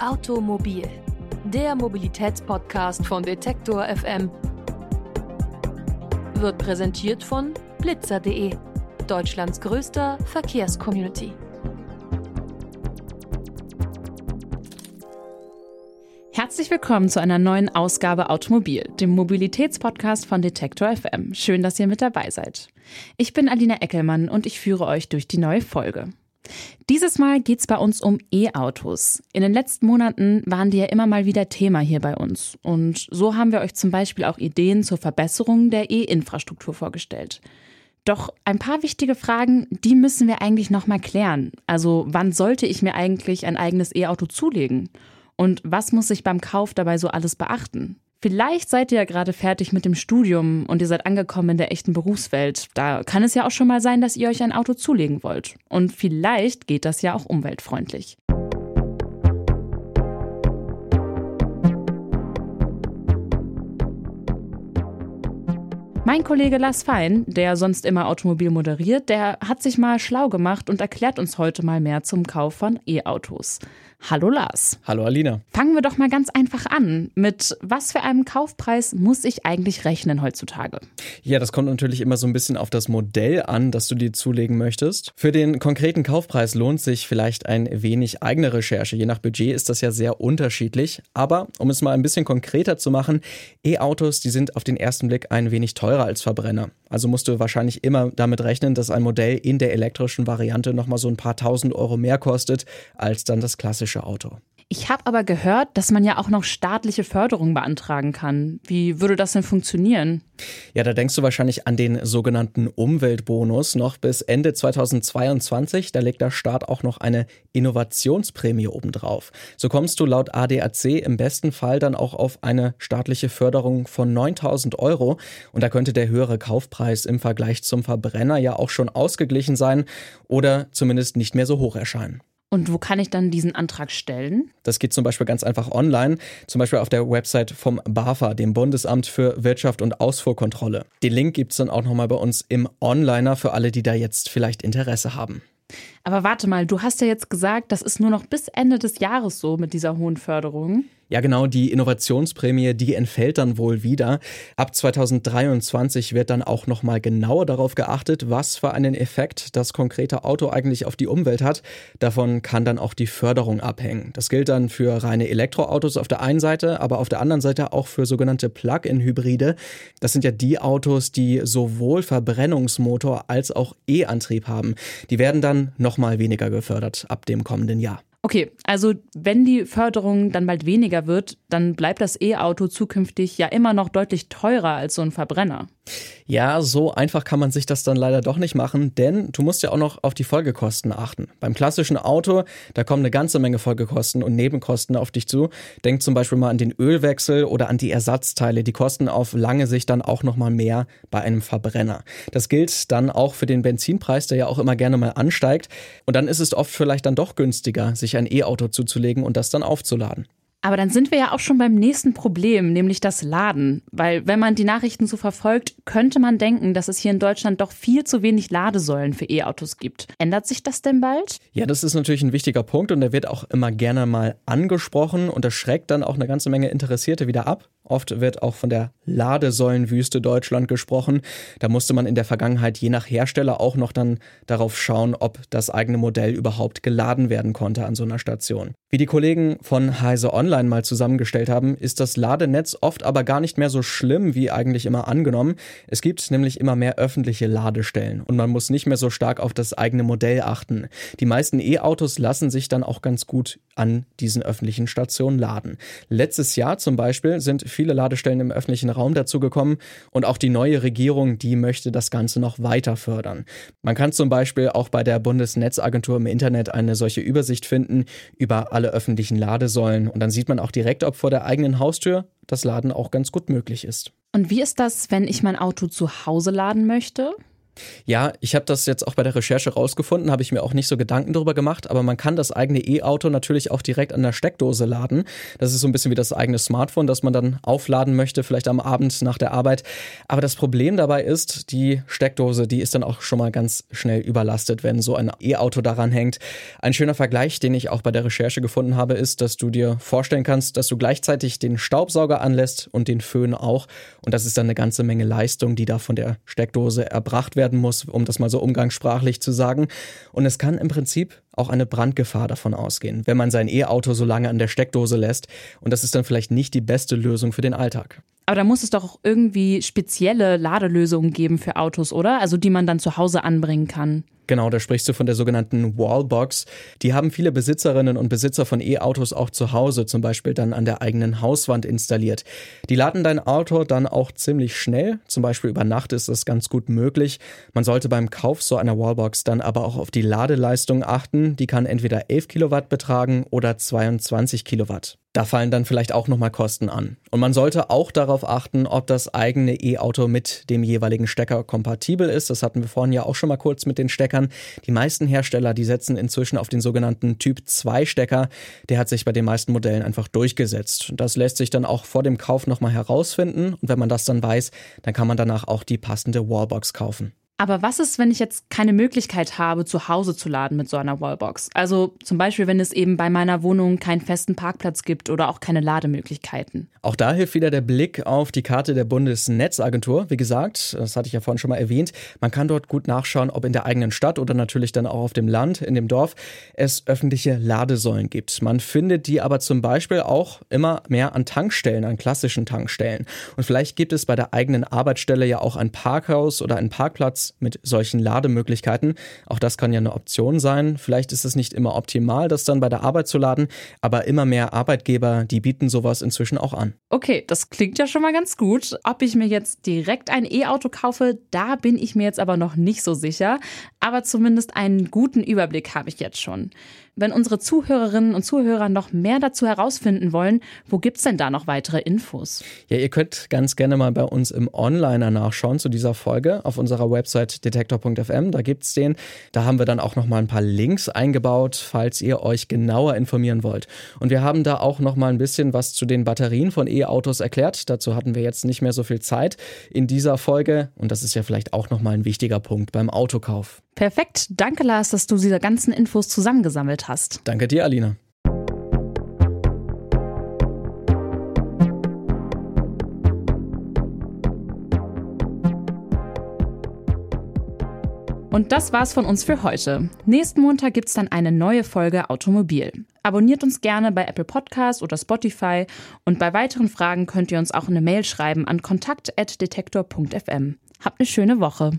Automobil, der Mobilitätspodcast von Detektor FM, wird präsentiert von blitzer.de, Deutschlands größter Verkehrscommunity. Herzlich willkommen zu einer neuen Ausgabe Automobil, dem Mobilitätspodcast von Detektor FM. Schön, dass ihr mit dabei seid. Ich bin Alina Eckelmann und ich führe euch durch die neue Folge. Dieses Mal geht es bei uns um E-Autos. In den letzten Monaten waren die ja immer mal wieder Thema hier bei uns. Und so haben wir euch zum Beispiel auch Ideen zur Verbesserung der E-Infrastruktur vorgestellt. Doch ein paar wichtige Fragen, die müssen wir eigentlich nochmal klären. Also wann sollte ich mir eigentlich ein eigenes E-Auto zulegen? Und was muss ich beim Kauf dabei so alles beachten? Vielleicht seid ihr ja gerade fertig mit dem Studium und ihr seid angekommen in der echten Berufswelt. Da kann es ja auch schon mal sein, dass ihr euch ein Auto zulegen wollt. Und vielleicht geht das ja auch umweltfreundlich. Mein Kollege Lars Fein, der sonst immer Automobil moderiert, der hat sich mal schlau gemacht und erklärt uns heute mal mehr zum Kauf von E-Autos. Hallo Lars. Hallo Alina. Fangen wir doch mal ganz einfach an. Mit was für einem Kaufpreis muss ich eigentlich rechnen heutzutage? Ja, das kommt natürlich immer so ein bisschen auf das Modell an, das du dir zulegen möchtest. Für den konkreten Kaufpreis lohnt sich vielleicht ein wenig eigene Recherche. Je nach Budget ist das ja sehr unterschiedlich. Aber um es mal ein bisschen konkreter zu machen, E-Autos, die sind auf den ersten Blick ein wenig teurer als Verbrenner. Also musst du wahrscheinlich immer damit rechnen, dass ein Modell in der elektrischen Variante nochmal so ein paar tausend Euro mehr kostet als dann das klassische Auto. Ich habe aber gehört, dass man ja auch noch staatliche Förderung beantragen kann. Wie würde das denn funktionieren? Ja, da denkst du wahrscheinlich an den sogenannten Umweltbonus. Noch bis Ende 2022, da legt der Staat auch noch eine Innovationsprämie obendrauf. So kommst du laut ADAC im besten Fall dann auch auf eine staatliche Förderung von 9000 Euro. Und da könnte der höhere Kaufpreis im Vergleich zum Verbrenner ja auch schon ausgeglichen sein oder zumindest nicht mehr so hoch erscheinen. Und wo kann ich dann diesen Antrag stellen? Das geht zum Beispiel ganz einfach online, zum Beispiel auf der Website vom BAFA, dem Bundesamt für Wirtschaft und Ausfuhrkontrolle. Den Link gibt es dann auch nochmal bei uns im Onliner für alle, die da jetzt vielleicht Interesse haben. Aber warte mal, du hast ja jetzt gesagt, das ist nur noch bis Ende des Jahres so mit dieser hohen Förderung. Ja, genau, die Innovationsprämie, die entfällt dann wohl wieder. Ab 2023 wird dann auch nochmal genauer darauf geachtet, was für einen Effekt das konkrete Auto eigentlich auf die Umwelt hat. Davon kann dann auch die Förderung abhängen. Das gilt dann für reine Elektroautos auf der einen Seite, aber auf der anderen Seite auch für sogenannte Plug-in-Hybride. Das sind ja die Autos, die sowohl Verbrennungsmotor als auch E-Antrieb haben. Die werden dann nochmal weniger gefördert ab dem kommenden Jahr. Okay, also wenn die Förderung dann bald weniger wird, dann bleibt das E-Auto zukünftig ja immer noch deutlich teurer als so ein Verbrenner. Ja, so einfach kann man sich das dann leider doch nicht machen, denn du musst ja auch noch auf die Folgekosten achten. Beim klassischen Auto, da kommen eine ganze Menge Folgekosten und Nebenkosten auf dich zu. Denk zum Beispiel mal an den Ölwechsel oder an die Ersatzteile. Die kosten auf lange Sicht dann auch nochmal mehr bei einem Verbrenner. Das gilt dann auch für den Benzinpreis, der ja auch immer gerne mal ansteigt. Und dann ist es oft vielleicht dann doch günstiger, sich ein E-Auto zuzulegen und das dann aufzuladen. Aber dann sind wir ja auch schon beim nächsten Problem, nämlich das Laden. Weil wenn man die Nachrichten so verfolgt, könnte man denken, dass es hier in Deutschland doch viel zu wenig Ladesäulen für E-Autos gibt. Ändert sich das denn bald? Ja, das ist natürlich ein wichtiger Punkt und der wird auch immer gerne mal angesprochen und das schreckt dann auch eine ganze Menge Interessierte wieder ab. Oft wird auch von der Ladesäulenwüste Deutschland gesprochen. Da musste man in der Vergangenheit je nach Hersteller auch noch dann darauf schauen, ob das eigene Modell überhaupt geladen werden konnte an so einer Station. Wie die Kollegen von Heise Online mal zusammengestellt haben, ist das Ladenetz oft aber gar nicht mehr so schlimm wie eigentlich immer angenommen. Es gibt nämlich immer mehr öffentliche Ladestellen und man muss nicht mehr so stark auf das eigene Modell achten. Die meisten E-Autos lassen sich dann auch ganz gut an diesen öffentlichen Stationen laden. Letztes Jahr zum Beispiel sind viele Ladestellen im öffentlichen Raum dazugekommen und auch die neue Regierung, die möchte das Ganze noch weiter fördern. Man kann zum Beispiel auch bei der Bundesnetzagentur im Internet eine solche Übersicht finden über alle öffentlichen Ladesäulen und dann sieht man auch direkt, ob vor der eigenen Haustür das Laden auch ganz gut möglich ist. Und wie ist das, wenn ich mein Auto zu Hause laden möchte? Ja, ich habe das jetzt auch bei der Recherche rausgefunden, habe ich mir auch nicht so Gedanken darüber gemacht, aber man kann das eigene E-Auto natürlich auch direkt an der Steckdose laden. Das ist so ein bisschen wie das eigene Smartphone, das man dann aufladen möchte, vielleicht am Abend nach der Arbeit. Aber das Problem dabei ist, die Steckdose, die ist dann auch schon mal ganz schnell überlastet, wenn so ein E-Auto daran hängt. Ein schöner Vergleich, den ich auch bei der Recherche gefunden habe, ist, dass du dir vorstellen kannst, dass du gleichzeitig den Staubsauger anlässt und den Föhn auch. Und das ist dann eine ganze Menge Leistung, die da von der Steckdose erbracht werden muss, um das mal so umgangssprachlich zu sagen. Und es kann im Prinzip auch eine Brandgefahr davon ausgehen, wenn man sein E-Auto so lange an der Steckdose lässt. Und das ist dann vielleicht nicht die beste Lösung für den Alltag. Aber da muss es doch auch irgendwie spezielle Ladelösungen geben für Autos, oder? Also die man dann zu Hause anbringen kann. Genau, da sprichst du von der sogenannten Wallbox. Die haben viele Besitzerinnen und Besitzer von E-Autos auch zu Hause, zum Beispiel dann an der eigenen Hauswand installiert. Die laden dein Auto dann auch ziemlich schnell, zum Beispiel über Nacht ist das ganz gut möglich. Man sollte beim Kauf so einer Wallbox dann aber auch auf die Ladeleistung achten. Die kann entweder 11 Kilowatt betragen oder 22 Kilowatt. Da fallen dann vielleicht auch nochmal Kosten an. Und man sollte auch darauf achten, ob das eigene E-Auto mit dem jeweiligen Stecker kompatibel ist. Das hatten wir vorhin ja auch schon mal kurz mit den Steckern. Die meisten Hersteller, die setzen inzwischen auf den sogenannten Typ 2 Stecker. Der hat sich bei den meisten Modellen einfach durchgesetzt. Das lässt sich dann auch vor dem Kauf nochmal herausfinden. Und wenn man das dann weiß, dann kann man danach auch die passende Wallbox kaufen. Aber was ist, wenn ich jetzt keine Möglichkeit habe, zu Hause zu laden mit so einer Wallbox? Also zum Beispiel, wenn es eben bei meiner Wohnung keinen festen Parkplatz gibt oder auch keine Lademöglichkeiten. Auch da hilft wieder der Blick auf die Karte der Bundesnetzagentur. Wie gesagt, das hatte ich ja vorhin schon mal erwähnt, man kann dort gut nachschauen, ob in der eigenen Stadt oder natürlich dann auch auf dem Land, in dem Dorf, es öffentliche Ladesäulen gibt. Man findet die aber zum Beispiel auch immer mehr an Tankstellen, an klassischen Tankstellen. Und vielleicht gibt es bei der eigenen Arbeitsstelle ja auch ein Parkhaus oder einen Parkplatz, mit solchen Lademöglichkeiten. Auch das kann ja eine Option sein. Vielleicht ist es nicht immer optimal, das dann bei der Arbeit zu laden, aber immer mehr Arbeitgeber, die bieten sowas inzwischen auch an. Okay, das klingt ja schon mal ganz gut. Ob ich mir jetzt direkt ein E-Auto kaufe, da bin ich mir jetzt aber noch nicht so sicher. Aber zumindest einen guten Überblick habe ich jetzt schon. Wenn unsere Zuhörerinnen und Zuhörer noch mehr dazu herausfinden wollen, wo gibt es denn da noch weitere Infos? Ja, ihr könnt ganz gerne mal bei uns im Onliner nachschauen zu dieser Folge auf unserer Website detektor.fm. Da gibt es den. Da haben wir dann auch noch mal ein paar Links eingebaut, falls ihr euch genauer informieren wollt. Und wir haben da auch noch mal ein bisschen was zu den Batterien von E-Autos erklärt. Dazu hatten wir jetzt nicht mehr so viel Zeit in dieser Folge. Und das ist ja vielleicht auch noch mal ein wichtiger Punkt beim Autokauf. Perfekt. Danke, Lars, dass du diese ganzen Infos zusammengesammelt hast. Danke dir, Alina. Und das war's von uns für heute. Nächsten Montag gibt's dann eine neue Folge Automobil. Abonniert uns gerne bei Apple Podcasts oder Spotify und bei weiteren Fragen könnt ihr uns auch eine Mail schreiben an kontakt.detektor.fm. Habt eine schöne Woche.